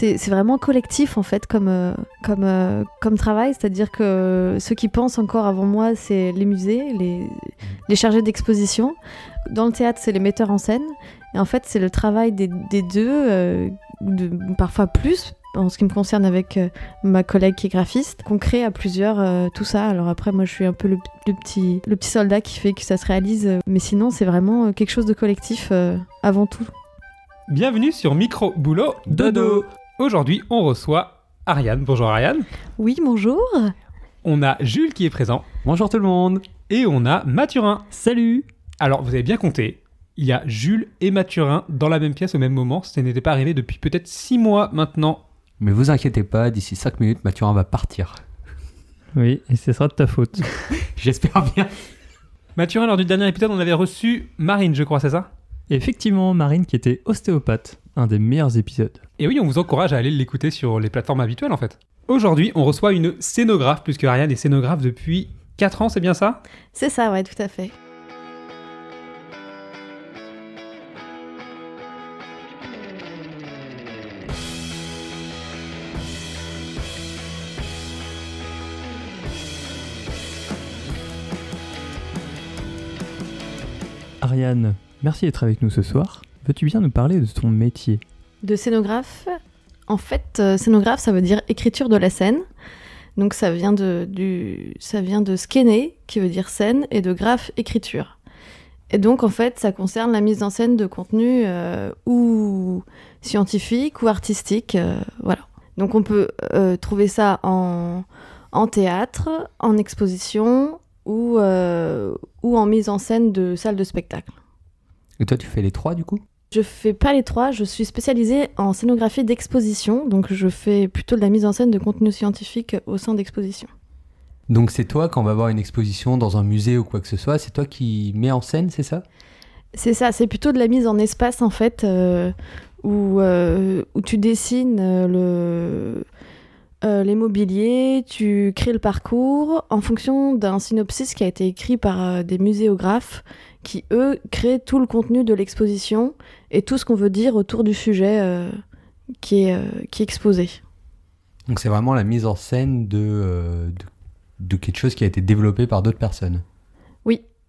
c'est vraiment collectif en fait comme, euh, comme, euh, comme travail, c'est-à-dire que ceux qui pensent encore avant moi, c'est les musées, les, les chargés d'exposition. Dans le théâtre, c'est les metteurs en scène. Et en fait, c'est le travail des, des deux, euh, parfois plus, en ce qui me concerne avec ma collègue qui est graphiste, qu'on crée à plusieurs tout ça. Alors après, moi, je suis un peu le, petit, le petit soldat qui fait que ça se réalise. Mais sinon, c'est vraiment quelque chose de collectif avant tout. Bienvenue sur Micro Boulot Dodo. Aujourd'hui, on reçoit Ariane. Bonjour Ariane. Oui, bonjour. On a Jules qui est présent Bonjour tout le monde. et on a Mathurin. Salut. Alors, vous avez bien compté, il y a Jules et Mathurin dans la même pièce au même moment. Ça n'était pas arrivé depuis peut-être six mois maintenant. Mais vous inquiétez pas, d'ici 5 minutes, Mathurin va partir. Oui, et ce sera de ta faute. J'espère bien. Mathurin, lors du dernier épisode, on avait reçu Marine, je crois, c'est ça? Effectivement, Marine qui était ostéopathe, un des meilleurs épisodes. Et oui, on vous encourage à aller l'écouter sur les plateformes habituelles en fait. Aujourd'hui, on reçoit une scénographe, puisque Ariane est scénographe depuis 4 ans, c'est bien ça? C'est ça, ouais, tout à fait. Ariane, merci d'être avec nous ce soir. Veux-tu bien nous parler de ton métier? De scénographe, en fait, euh, scénographe, ça veut dire écriture de la scène. Donc ça vient de, du, ça vient de skéné, qui veut dire scène, et de graphe, écriture. Et donc en fait, ça concerne la mise en scène de contenu euh, ou scientifique ou artistique, euh, voilà. Donc on peut trouver ça en, en théâtre, en exposition ou, ou en mise en scène de salle de spectacle. Et toi, tu fais les trois du coup? Je fais pas les trois, je suis spécialisée en scénographie d'exposition, donc je fais plutôt de la mise en scène de contenu scientifique au sein d'expositions. Donc c'est toi, quand on va voir une exposition dans un musée ou quoi que ce soit, c'est toi qui mets en scène, c'est ça? C'est ça, c'est plutôt de la mise en espace en fait, euh, où, euh, où tu dessines euh, le, euh, les mobiliers, tu crées le parcours en fonction d'un synopsis qui a été écrit par des muséographes qui, eux, créent tout le contenu de l'exposition et tout ce qu'on veut dire autour du sujet euh, qui, est, euh, qui est exposé. Donc c'est vraiment la mise en scène de, euh, de, de quelque chose qui a été développé par d'autres personnes.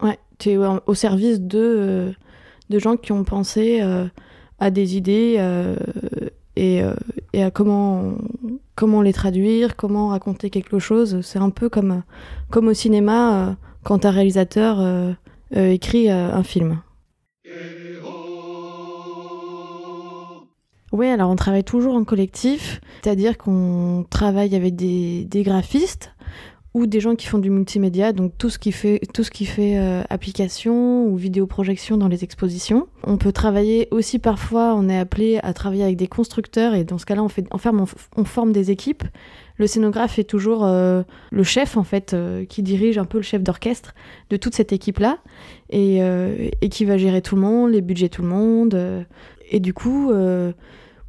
Ouais, tu es au service de, de gens qui ont pensé à des idées et, et à comment, comment les traduire, comment raconter quelque chose. C'est un peu comme, comme au cinéma quand un réalisateur écrit euh, un film. Oui, alors on travaille toujours en collectif, c'est-à-dire qu'on travaille avec des graphistes ou des gens qui font du multimédia, donc tout ce qui fait, tout ce qui fait euh, application ou vidéoprojection dans les expositions. On peut travailler aussi parfois, on est appelé à travailler avec des constructeurs et dans ce cas-là, on, fait, on, forme, des équipes. Le scénographe est toujours euh, le chef en fait, euh, qui dirige un peu le chef d'orchestre de toute cette équipe-là et, euh, qui va gérer tout le monde, les budgets tout le monde. et du coup,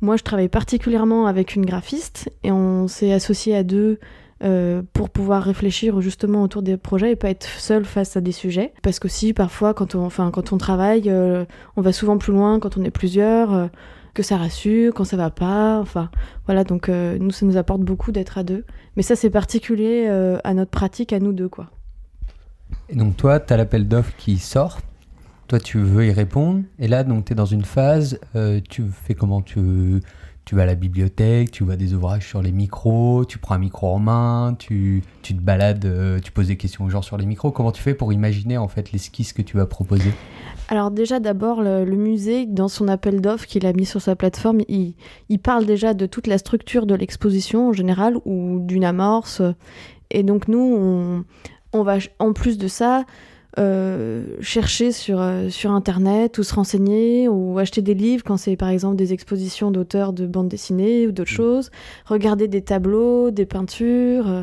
moi je travaille particulièrement avec une graphiste et on s'est associé à deux euh, pour pouvoir réfléchir justement autour des projets et pas être seul face à des sujets. Parce que si parfois quand on, enfin, quand on travaille, euh, on va souvent plus loin quand on est plusieurs, euh, que ça rassure, quand ça va pas. Enfin voilà, donc nous ça nous apporte beaucoup d'être à deux. Mais ça c'est particulier à notre pratique à nous deux quoi. Et donc toi, tu as l'appel d'offres qui sort, toi tu veux y répondre, et là donc tu es dans une phase, tu fais comment? Tu, tu vas à la bibliothèque, tu vois des ouvrages sur les micros, tu prends un micro en main, tu, tu te balades, euh, tu poses des questions aux gens sur les micros, comment tu fais pour imaginer en fait l'esquisse que tu vas proposer? Alors déjà d'abord le, musée dans son appel d'offres qu'il a mis sur sa plateforme, il, il parle déjà de toute la structure de l'exposition en général ou d'une amorce. Et donc nous on va en plus de ça euh, chercher sur, euh, sur internet ou se renseigner ou acheter des livres quand c'est par exemple des expositions d'auteurs de bande dessinée ou d'autres choses, regarder des tableaux, des peintures. euh,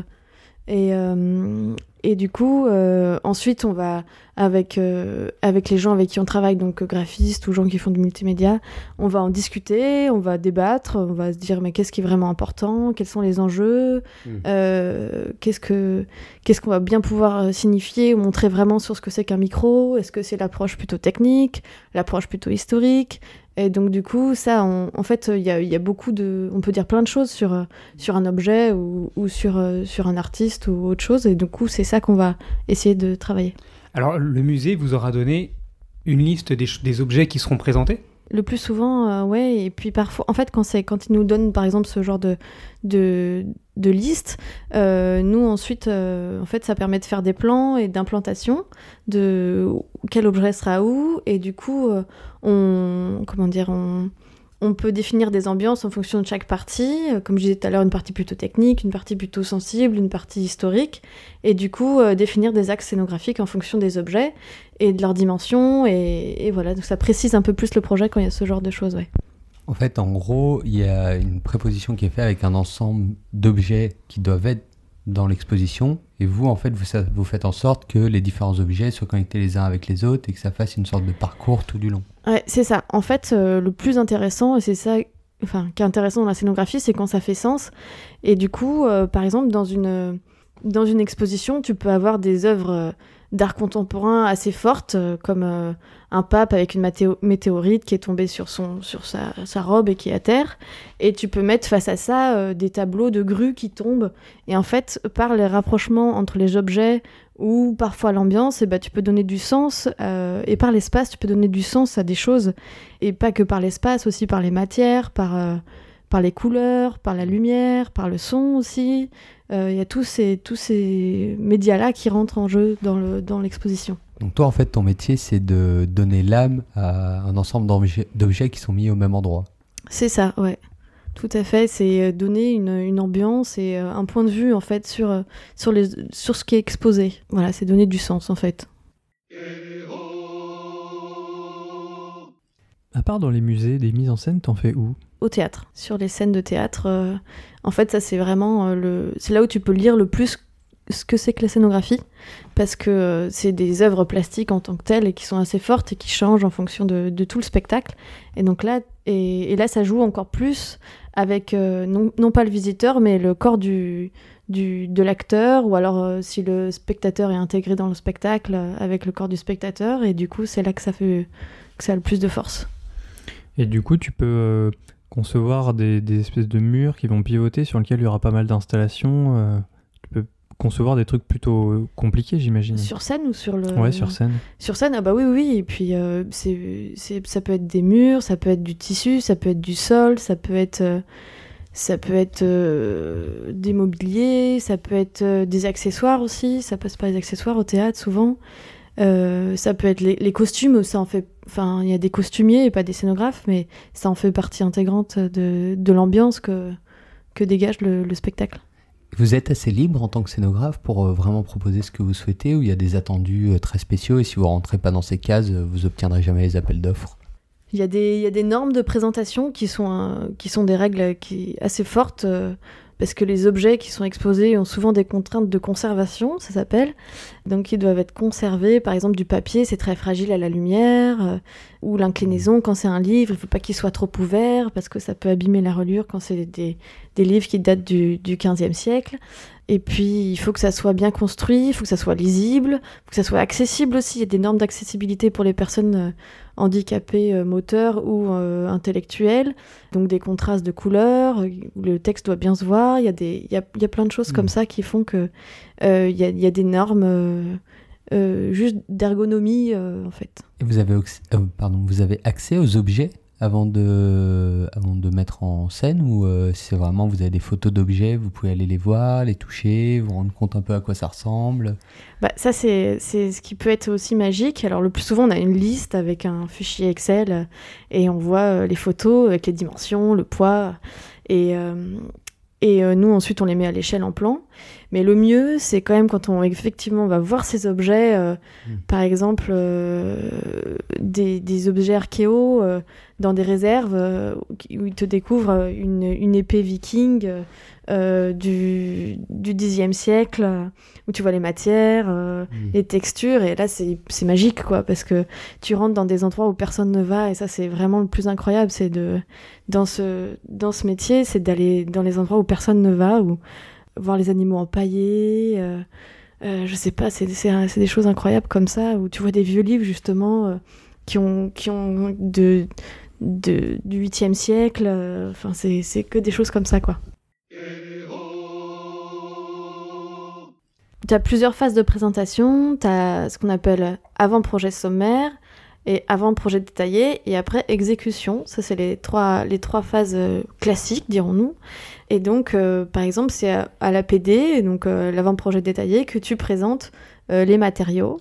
et, euh, Et du coup, euh, ensuite, on va, avec, euh, avec les gens avec qui on travaille, donc euh, graphistes ou gens qui font du multimédia, on va en discuter, on va débattre, on va se dire, mais qu'est-ce qui est vraiment important? Quels sont les enjeux? Mm. euh, Qu'est-ce que qu'est-ce qu'on va bien pouvoir signifier ou montrer vraiment sur ce que c'est qu'un micro? Est-ce que c'est l'approche plutôt technique, l'approche plutôt historique? Et donc du coup, ça, on- en fait, il y a, il y a beaucoup de, on peut dire plein de choses sur sur un objet ou, ou sur sur un artiste ou autre chose. Et du coup, c'est ça qu'on va essayer de travailler. Alors, le musée vous aura donné une liste des, objets qui seront présentés? Le plus souvent, euh, ouais. Et puis parfois, en fait, quand c'est quand ils nous donnent par exemple ce genre de de, de liste, euh, nous ensuite, euh, en fait, ça permet de faire des plans et d'implantation de quel objet sera où. Et du coup, euh, on comment dire, on on peut définir des ambiances en fonction de chaque partie, euh, comme je disais tout à l'heure, une partie plutôt technique, une partie plutôt sensible, une partie historique, et du coup euh, définir des axes scénographiques en fonction des objets et de leur dimension, et, et voilà, donc ça précise un peu plus le projet quand il y a ce genre de choses, ouais. En fait, en gros, il y a une préposition qui est faite avec un ensemble d'objets qui doivent être dans l'exposition. Et vous, en fait, vous, vous faites en sorte que les différents objets soient connectés les uns avec les autres et que ça fasse une sorte de parcours tout du long. Ouais, c'est ça. En fait, euh, le plus intéressant, et c'est ça enfin, qui est intéressant dans la scénographie, c'est quand ça fait sens. Et du coup, euh, par exemple, dans une, dans une exposition, tu peux avoir des œuvres euh, d'art contemporain assez fortes, euh, comme euh, un pape avec une météorite qui est tombée sur, sa, robe et qui est à terre. Et tu peux mettre face à ça euh, des tableaux de grues qui tombent. Et en fait, par les rapprochements entre les objets ou parfois l'ambiance, ben, tu peux donner du sens, et par l'espace, tu peux donner du sens à des choses, et pas que par l'espace, aussi par les matières, par, par les couleurs, par la lumière, par le son aussi. Euh, Il y a tous ces, tous ces médias-là qui rentrent en jeu dans le- dans l'exposition. Donc toi, en fait, ton métier, c'est de donner l'âme à un ensemble d'objets d'objets qui sont mis au même endroit. c'est ça, ouais. Tout à fait, c'est euh, donner une, une ambiance et euh, un point de vue en fait sur, sur, les, sur ce qui est exposé. Voilà, c'est donner du sens en fait. À part dans les musées, des mises en scène, t'en fais où? Au théâtre, sur les scènes de théâtre. euh, en fait, ça c'est vraiment euh, le, c'est là où tu peux lire le plus ce que c'est que la scénographie, parce que euh, c'est des œuvres plastiques en tant que telles et qui sont assez fortes et qui changent en fonction de, tout le spectacle. Et donc là, et, là, ça joue encore plus avec non, pas le visiteur, mais le corps du, du de l'acteur, ou alors si le spectateur est intégré dans le spectacle avec le corps du spectateur. Et du coup, c'est là que ça fait que ça a le plus de force. Et du coup, tu peux concevoir des, des espèces de murs qui vont pivoter sur lesquels il y aura pas mal d'installations. euh, tu peux concevoir des trucs plutôt euh, compliqués, j'imagine. Sur scène ou sur le Ouais, sur scène. Sur scène, ah bah oui, oui. Et puis, euh, c'est, c'est- ça peut être des murs, ça peut être du tissu, ça peut être du sol, ça peut être, euh, ça peut être des mobiliers, ça peut être des accessoires aussi. Ça passe par les accessoires au théâtre souvent. Euh, ça peut être les, les costumes, ça en fait. Enfin, il y a des costumiers et pas des scénographes, mais ça en fait partie intégrante de, de l'ambiance que, que dégage le, le spectacle. Vous êtes assez libre en tant que scénographe pour euh, vraiment proposer ce que vous souhaitez ou il y a des attendus euh, très spéciaux et si vous rentrez pas dans ces cases, vous obtiendrez jamais les appels d'offres? Il y, a des, il y a des normes de présentation qui sont, qui sont des règles qui, assez fortes, parce que les objets qui sont exposés ont souvent des contraintes de conservation, ça s'appelle. Donc ils doivent être conservés, par exemple du papier, c'est très fragile à la lumière, euh, ou l'inclinaison, quand c'est un livre, il ne faut pas qu'il soit trop ouvert, parce que ça peut abîmer la reliure quand c'est des, livres qui datent du, du 15e siècle. Et puis, il faut que ça soit bien construit, il faut que ça soit lisible, il faut que ça soit accessible aussi. Il y a des normes d'accessibilité pour les personnes euh, handicapées euh, moteurs ou euh, intellectuelles. Donc, des contrastes de couleurs, le texte doit bien se voir. Il y a, des, il y a, il y a plein de choses Mm. comme ça qui font que euh, il, y a, il y a des normes euh, juste d'ergonomie, en fait. Et vous avez, pardon, vous avez accès aux objets avant de, avant de mettre en scène ou euh, c'est vraiment vous avez des photos d'objets, vous pouvez aller les voir, les toucher, vous rendre compte un peu à quoi ça ressemble? Bah, ça, c'est ce qui peut être aussi magique. Alors, le plus souvent, on a une liste avec un fichier Excel et on voit euh, les photos avec les dimensions, le poids. Et, euh, et euh, nous, ensuite, on les met à l'échelle en plan. Mais le mieux, c'est quand même quand on effectivement va voir ces objets, euh, Mm. par exemple euh, des, des objets euh, dans des réserves où ils te découvrent une, une épée viking euh, du, du Xe siècle, euh, où tu vois les matières, euh, Mm. les textures, et là c'est magique quoi, parce que tu rentres dans des endroits où personne ne va, et ça c'est vraiment le plus incroyable, c'est de dans ce dans ce métier, c'est d'aller dans les endroits où personne ne va, ou voir les animaux empaillés. je sais pas, c'est des choses incroyables comme ça, où tu vois des vieux livres justement qui ont qui ont de, de du 8e siècle. Enfin, c'est c'est que des choses comme ça quoi. Tu as plusieurs phases de présentation. Tu as ce qu'on appelle avant-projet sommaire et avant-projet détaillé et après exécution. Ça, c'est les trois, les trois phases euh, classiques, dirons-nous. Et donc, euh, par exemple, c'est à, à l'APD, donc euh, l'avant-projet détaillé, que tu présentes les matériaux.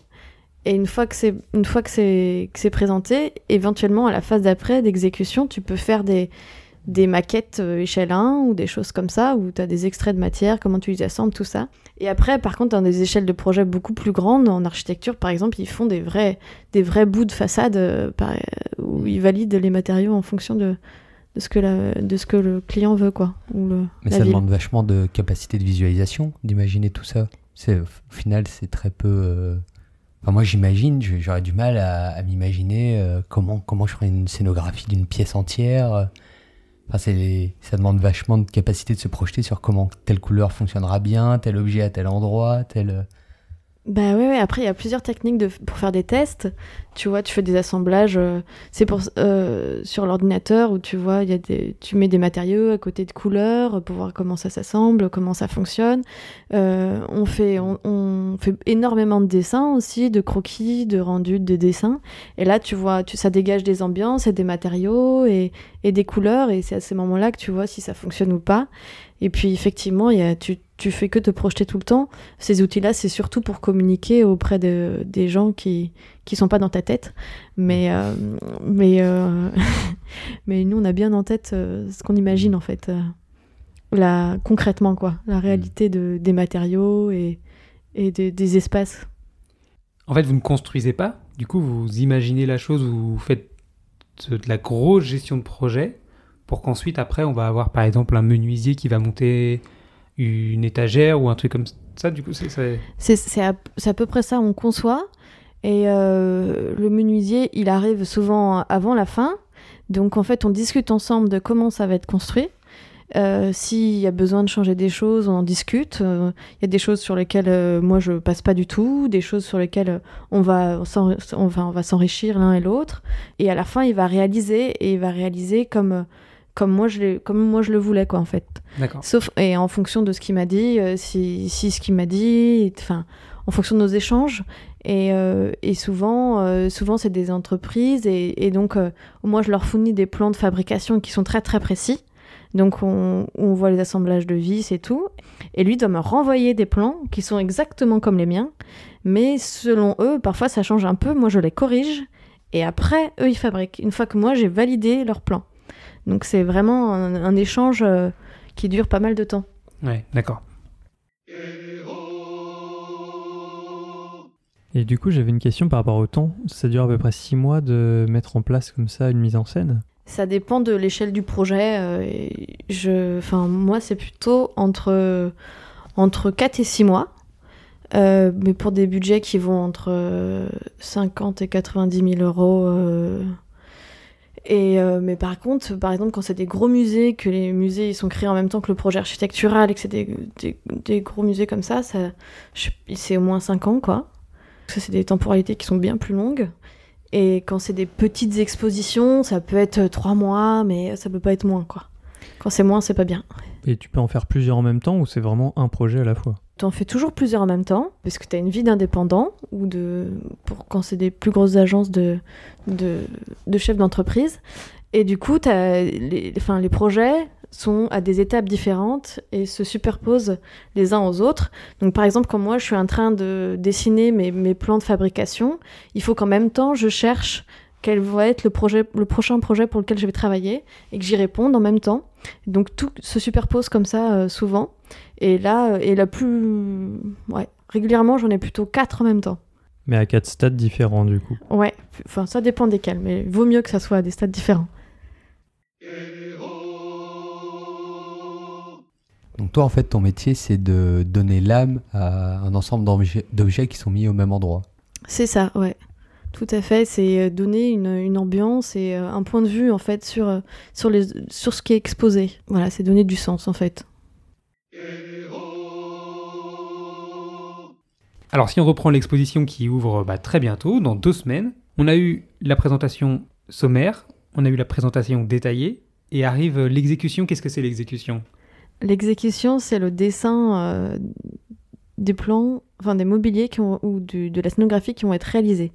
Et une fois que c'est une fois que c'est que c'est présenté, éventuellement à la phase d'après d'exécution, tu peux faire des des maquettes euh, échelle 1 ou des choses comme ça où tu as des extraits de matière, comment tu les assembles, tout ça. Et après, par contre, dans des échelles de projet beaucoup plus grandes, en architecture par exemple, ils font des vrais, des vrais bouts de façade euh, euh, où ils valident les matériaux en fonction de, de, ce, que la- de ce que le client veut, quoi. Ou le, Mais ça ville. demande vachement de capacité de visualisation, d'imaginer tout ça. C'est, au final, c'est très peu. euh, Enfin, moi, j'imagine, j'aurais du mal à, à m'imaginer euh, comment, comment je ferais une scénographie d'une pièce entière. Enfin, ça demande vachement de capacité de se projeter sur comment telle couleur fonctionnera bien, tel objet à tel endroit, tel. Bah ouais, ouais, après il y a plusieurs techniques pour faire des tests. Tu vois, tu fais des assemblages, euh, c'est pour euh, sur l'ordinateur où tu vois, y a des, tu mets des matériaux à côté de couleurs pour voir comment ça s'assemble, comment ça fonctionne. Euh, on fait, on, fait énormément de dessins aussi, de croquis, de rendus, de dessins. Et là, tu vois, ça dégage des ambiances et des matériaux et, et des couleurs. Et c'est à ces moments-là que tu vois si ça fonctionne ou pas. Et puis effectivement, il y a, tu, tu fais que te projeter tout le temps. Ces outils-là, c'est surtout pour communiquer auprès de, des gens qui qui sont pas dans ta tête. Mais euh, mais euh, mais nous, on a bien en tête euh, ce qu'on imagine en fait, la concrètement quoi, la réalité de, des matériaux et et des- des espaces. En fait, vous ne construisez pas, du coup, vous imaginez la chose, vous faites de la grosse gestion de projet pour qu'ensuite, après, on va avoir par exemple un menuisier qui va monter une étagère ou un truc comme ça. Du coup, c'est. c'est- à, à peu près ça, on conçoit. Et euh, le menuisier, il arrive souvent avant la fin. Donc en fait, on discute ensemble de comment ça va être construit. Euh, S'il y a besoin de changer des choses, on en discute. Euh, Il y a des choses sur lesquelles moi je passe pas du tout, des choses sur lesquelles on va on va, on va s'enrichir l'un et l'autre. Et à la fin, il va réaliser et il va réaliser comme comme moi je comme moi je le voulais quoi en fait. Sauf et en fonction de ce qu'il m'a dit, euh, si, si ce qu'il m'a dit, enfin, en fonction de nos échanges. Et, euh, et souvent, euh, souvent c'est des entreprises et, et donc moi je leur fournis des plans de fabrication qui sont très très précis. Donc on, on voit les assemblages de vis et tout. Et lui doit me renvoyer des plans qui sont exactement comme les miens, mais selon eux, parfois ça change un peu. Moi je les corrige et après eux ils fabriquent. Une fois que moi j'ai validé leurs plans. Donc c'est vraiment un, un échange euh, qui dure pas mal de temps. Ouais, d'accord. Et du coup, j'avais une question par rapport au temps. Ça dure à peu près six mois de mettre en place comme ça une mise en scène? Ça dépend de l'échelle du projet. euh, et je, enfin, moi, c'est plutôt entre, entre 4 et 6 mois. Euh, mais pour des budgets qui vont entre euh, 50 et 90 000 euros. euh, et, euh, mais par contre, par exemple, quand c'est des gros musées, que les musées ils sont créés en même temps que le projet architectural et que c'est des, des, gros musées comme ça, ça c'est au moins 5 ans, quoi. Que c'est des temporalités qui sont bien plus longues. Et quand c'est des petites expositions, ça peut être 3 mois, mais ça peut pas être moins, quoi. Quand c'est moins, c'est pas bien. Et tu peux en faire plusieurs en même temps ou c'est vraiment un projet à la fois? T'en fais toujours plusieurs en même temps, parce que t'as une vie d'indépendant, ou de. pour quand c'est des plus grosses agences de, de, de chefs d'entreprise. Et du coup, t'as les, enfin, les projets sont à des étapes différentes et se superposent les uns aux autres. Donc, par exemple, quand moi je suis en train de dessiner mes, mes plans de fabrication, il faut qu'en même temps je cherche quel va être le, projet, le prochain projet pour lequel je vais travailler et que j'y réponde en même temps. Donc tout se superpose comme ça euh, souvent. Et là, et la plus. Ouais, régulièrement, j'en ai plutôt quatre en même temps. Mais à quatre stades différents, du coup. Ouais, enfin, ça dépend desquels, mais vaut mieux que ça soit à des stades différents. Donc toi, en fait, ton métier, c'est de donner l'âme à un ensemble d'objets- d'objets qui sont mis au même endroit. C'est ça, ouais. Tout à fait, c'est euh, donner une, une ambiance et euh, un point de vue en fait sur, euh, sur, les, sur ce qui est exposé. Voilà, c'est donner du sens en fait. Alors, si on reprend l'exposition qui ouvre bah, très bientôt, dans deux semaines, on a eu la présentation sommaire, on a eu la présentation détaillée, et arrive l'exécution. Qu'est-ce que c'est l'exécution? L'exécution, c'est le dessin euh, des plans, enfin des mobiliers qui ont, ou du- de la scénographie qui vont être réalisés.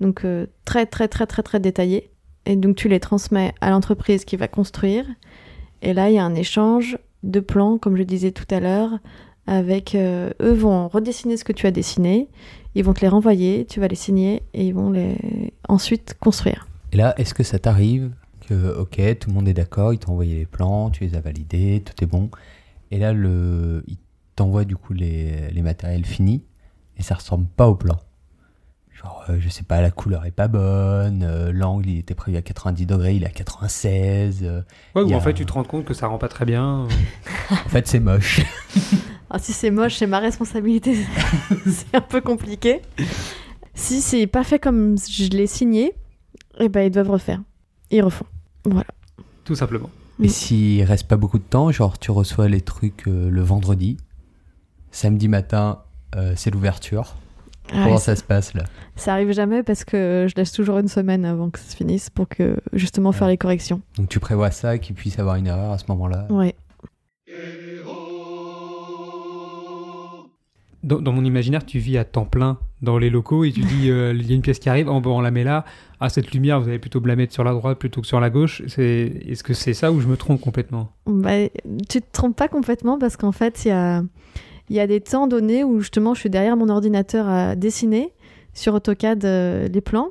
Donc euh, très très très très très détaillé. Et donc tu les transmets à l'entreprise qui va construire. Et là, il y a un échange de plans, comme je disais tout à l'heure, avec euh, eux vont redessiner ce que tu as dessiné, ils vont te les renvoyer, tu vas les signer et ils vont les ensuite construire. Et là, est-ce que ça t'arrive que, ok, tout le monde est d'accord, ils t'ont envoyé les plans, tu les as validés, tout est bon. Et là, ils t'envoient du coup les, les matériels finis et ça ressemble pas au plan. Genre, euh, je sais pas, la couleur est pas bonne, euh, l'angle il était prévu à 90 degrés, il est à 96. euh, Ouais, ou en fait, un- tu te rends compte que ça rend pas très bien. euh. en fait, c'est moche. Ah, si c'est moche, c'est ma responsabilité. c'est un peu compliqué. Si c'est pas fait comme je l'ai signé, eh ben ils doivent refaire. Ils refont. Voilà. tout simplement. Et Mm. s'il reste pas beaucoup de temps, genre tu reçois les trucs euh, le vendredi, samedi matin, euh, c'est l'ouverture. Ah, Comment ouais, ça se passe là? Ça arrive jamais parce que je laisse toujours une semaine avant que ça se finisse pour que justement faire les corrections. Donc tu prévois ça, qu'il puisse avoir une erreur à ce moment-là? Ouais. Dans, dans mon imaginaire, tu vis à temps plein dans les locaux et tu dis euh, il y a une pièce qui arrive, oh, bon, on la met là. Ah, cette lumière, vous allez plutôt me la mettre sur la droite plutôt que sur la gauche. C'est... Est-ce que c'est ça ou je me trompe complètement? Bah, tu te trompes pas complètement parce qu'en fait, il y a, il y a des temps donnés où justement je suis derrière mon ordinateur à dessiner sur AutoCAD euh, les plans.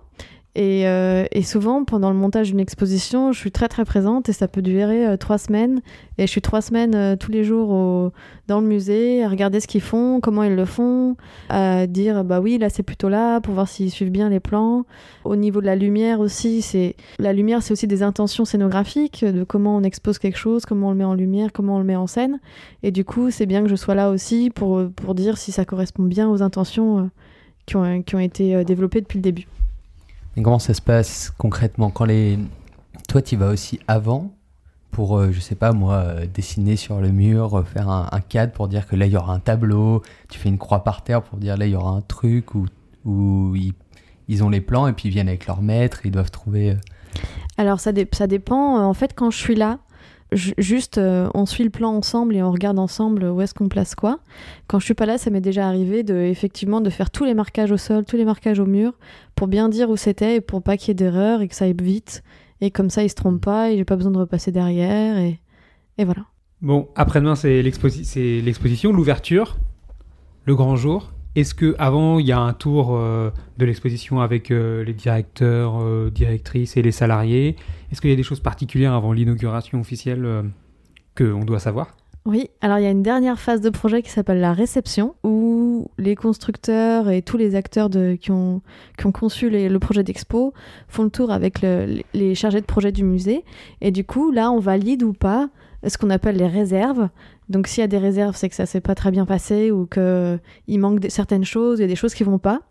Et, euh, et souvent, pendant le montage d'une exposition, je suis très très présente et ça peut durer euh, trois semaines. Et je suis trois semaines euh, tous les jours dans le musée à regarder ce qu'ils font, comment ils le font, à dire bah oui, là c'est plutôt là pour voir s'ils suivent bien les plans. Au niveau de la lumière aussi, c'est la lumière, c'est aussi des intentions scénographiques, de comment on expose quelque chose, comment on le met en lumière, comment on le met en scène. Et du coup, c'est bien que je sois là aussi pour, pour dire si ça correspond bien aux intentions qui, ont, qui ont été développées depuis le début. Comment ça se passe concrètement quand les... Toi, tu vas aussi avant pour, euh, je sais pas moi, euh, dessiner sur le mur, euh, faire un, cadre pour dire que là, il y aura un tableau. Tu fais une croix par terre pour dire là, il y aura un truc où ils, ils ont les plans et puis ils viennent avec leur maître ils doivent trouver... euh, Alors ça, dé- ça dépend. En fait, quand je suis là, juste euh, on suit le plan ensemble et on regarde ensemble où est-ce qu'on place quoi. Quand je suis pas là, ça m'est déjà arrivé de effectivement de faire tous les marquages au sol, tous les marquages au mur pour bien dire où c'était et pour pas qu'il y ait d'erreur et que ça aille vite. Et comme ça, ils se trompent pas et j'ai pas besoin de repasser derrière et, et voilà. Bon, après-demain, c'est l'exposition, l'ouverture, le grand jour. Est-ce que avant il y a un tour euh, de l'exposition avec euh, les directeurs, euh, directrices et les salariés? Est-ce qu'il y a des choses particulières avant l'inauguration officielle euh, qu'on doit savoir? Oui, alors il y a une dernière phase de projet qui s'appelle la réception, où les constructeurs et tous les acteurs qui, ont, conçu le projet d'expo font le tour avec le- les chargés de projet du musée. Et du coup, là, on valide ou pas ce qu'on appelle les réserves. Donc s'il y a des réserves, c'est que ça s'est pas très bien passé ou qu'il manque certaines choses, il y a des choses qui vont pas.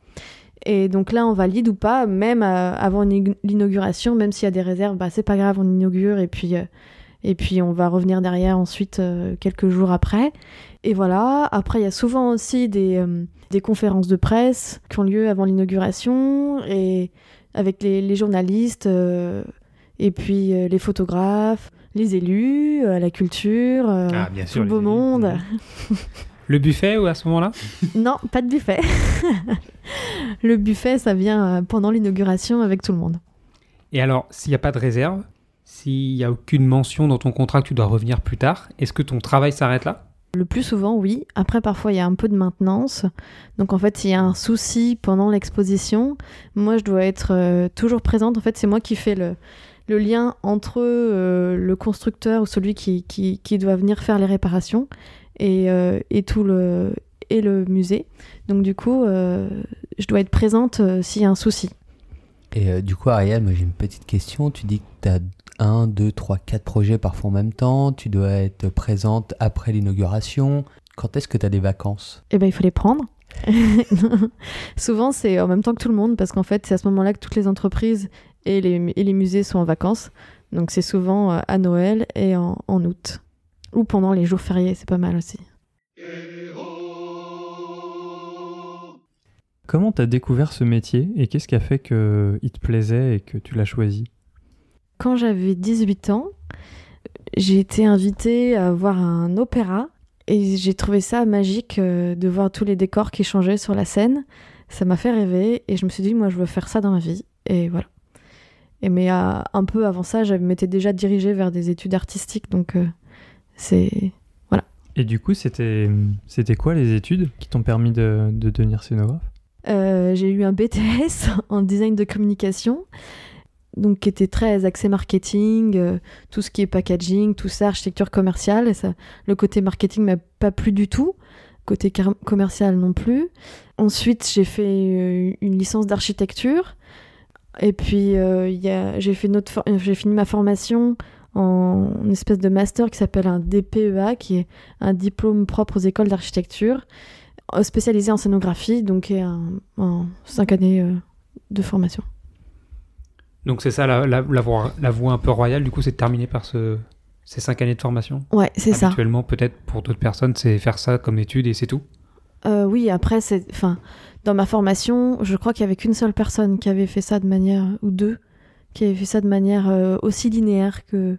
Et donc là, on valide ou pas, même euh, avant l'inauguration, même s'il y a des réserves, bah, c'est pas grave, on inaugure et puis, euh, et puis on va revenir derrière ensuite euh, quelques jours après. Et voilà, après il y a souvent aussi des, des conférences de presse qui ont lieu avant l'inauguration et avec les, journalistes et puis les photographes, les élus, euh, la culture, euh, Ah, bien tout le beau élus. monde. Mhm. Le buffet ou à ce moment-là? Non, pas de buffet. le buffet, ça vient euh, pendant l'inauguration avec tout le monde. Et alors, s'il n'y a pas de réserve, s'il n'y a aucune mention dans ton contrat que tu dois revenir plus tard, est-ce que ton travail s'arrête là? Le plus souvent, oui. Après, parfois, il y a un peu de maintenance. Donc, en fait, s'il y a un souci pendant l'exposition, moi, je dois être euh, toujours présente. En fait, c'est moi qui fais le, le lien entre euh, le constructeur ou celui qui, qui, qui doit venir faire les réparations et, euh, et tout le, et le musée. Donc, du coup, euh, je dois être présente s'il y a un souci. Et du coup, Ariel, moi j'ai une petite question. Tu dis que tu as un, deux, trois, quatre projets parfois en même temps. Tu dois être présente après l'inauguration. Quand est-ce que tu as des vacances? Eh ben, il faut les prendre. Souvent, c'est en même temps que tout le monde, parce qu'en fait, c'est à ce moment-là que toutes les entreprises et les, et les musées sont en vacances. Donc, c'est souvent euh, à Noël et en, en août. Ou pendant les jours fériés, c'est pas mal aussi. Comment t'as découvert ce métier et qu'est-ce qui a fait qu'il te plaisait et que tu l'as choisi? Quand j'avais 18 ans, j'ai été invitée à voir un opéra et j'ai trouvé ça magique euh, de voir tous les décors qui changeaient sur la scène. Ça m'a fait rêver et je me suis dit, moi, je veux faire ça dans ma vie. Et voilà. Et mais un peu avant ça, je m'étais déjà dirigée vers des études artistiques, donc euh, c'est Et du coup, c'était c'était quoi les études qui t'ont permis de, de devenir scénographe? Euh, j'ai eu un BTS en design de communication, donc qui était très axé marketing, euh, tout ce qui est packaging, tout ça, architecture commerciale. Et ça, le côté marketing m'a pas plu du tout, côté commercial non plus. Ensuite, j'ai fait une licence d'architecture. Et puis, euh, il y a- j'ai fait for- euh, j'ai fini ma formation en une espèce de master qui s'appelle un DPEA, qui est un diplôme propre aux écoles d'architecture euh, spécialisé en scénographie, donc et un, en cinq années euh, de formation. Donc c'est ça la, la, la voie, la voie un peu royale, du coup, c'est de terminer par ce, ces cinq années de formation. Ouais, c'est ça. Habituellement, peut-être pour d'autres personnes, c'est faire ça comme étude et c'est tout. Euh, oui, après, enfin, dans ma formation, je crois qu'il y avait qu'une seule personne qui avait fait ça de manière, ou deux, qui avait fait ça de manière euh, aussi linéaire que,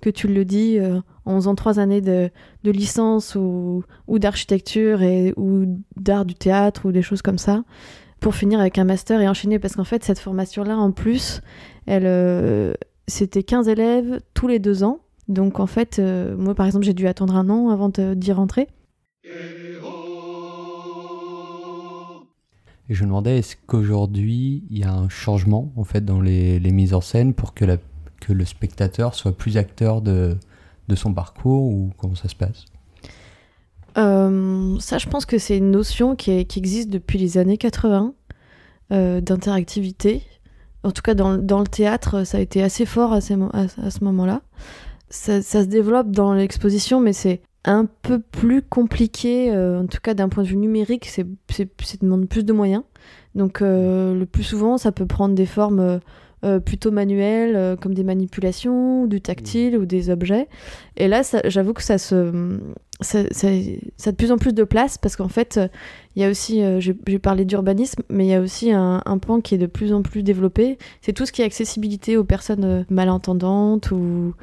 que tu le dis, euh, en faisant trois années de, de licence ou, ou d'architecture ou d'art du théâtre ou des choses comme ça, pour finir avec un master et enchaîner. Parce qu'en fait, cette formation-là, en plus, elle, c'était 15 élèves tous les deux ans. Donc en fait, moi par exemple, j'ai dû attendre un an avant d'y rentrer. Et je me demandais, est-ce qu'aujourd'hui, il y a un changement en fait dans les, les mises en scène pour que, que le spectateur soit plus acteur de, de son parcours ou comment ça se passe? Euh, ça, je pense que c'est une notion qui, existe depuis les années 80 euh, d'interactivité. En tout cas, dans, dans le théâtre, ça a été assez fort à, ce moment-là. Ça se développe dans l'exposition, mais c'est un peu plus compliqué, euh, en tout cas d'un point de vue numérique, c'est, ça demande plus de moyens. Donc, euh, le plus souvent, ça peut prendre des formes euh, plutôt manuelles, comme des manipulations, du tactile, ou des objets. Et là, j'avoue que ça se ça, ça- ça a de plus en plus de place parce qu'en fait, il y a aussi, j'ai parlé d'urbanisme, mais il y a aussi un, un pan qui est de plus en plus développé. C'est tout ce qui est accessibilité aux personnes malentendantes ou,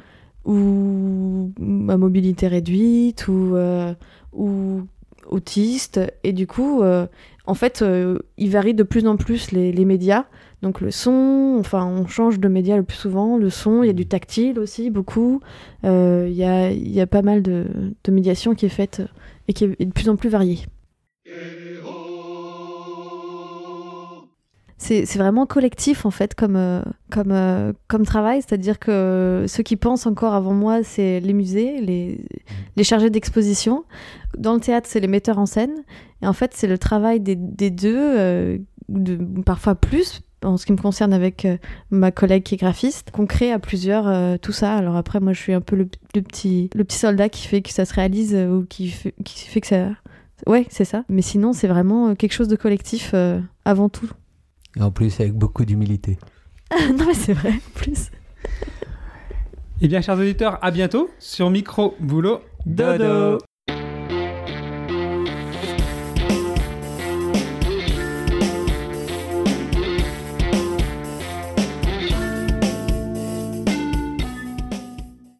ou à mobilité réduite ou, euh, ou autistes. Et du coup, euh, en fait, euh, il varie de plus en plus les, les médias. Donc le son, enfin on change de média le plus souvent, le son, il y a du tactile aussi, beaucoup. Euh, Il y, a, il y a pas mal de, de médiation qui est faite et qui est de plus en plus variée. C'est vraiment collectif en fait comme, euh, comme, euh, comme travail, c'est-à-dire que ceux qui pensent encore avant moi, c'est les musées, les, les chargés d'exposition. Dans le théâtre, c'est les metteurs en scène. Et en fait, c'est le travail des, des deux, euh, de, parfois plus, en ce qui me concerne avec euh, ma collègue qui est graphiste, qu'on crée à plusieurs euh, tout ça. Alors après, moi, je suis un peu le, le petit, le petit soldat qui fait que ça se réalise euh, ou qui fait, qui fait que ça... Ouais, c'est ça. Mais sinon, c'est vraiment quelque chose de collectif euh, avant tout. Et en plus, avec beaucoup d'humilité. non, mais c'est vrai, en plus. Eh bien, chers auditeurs, à bientôt sur Micro Boulot Dodo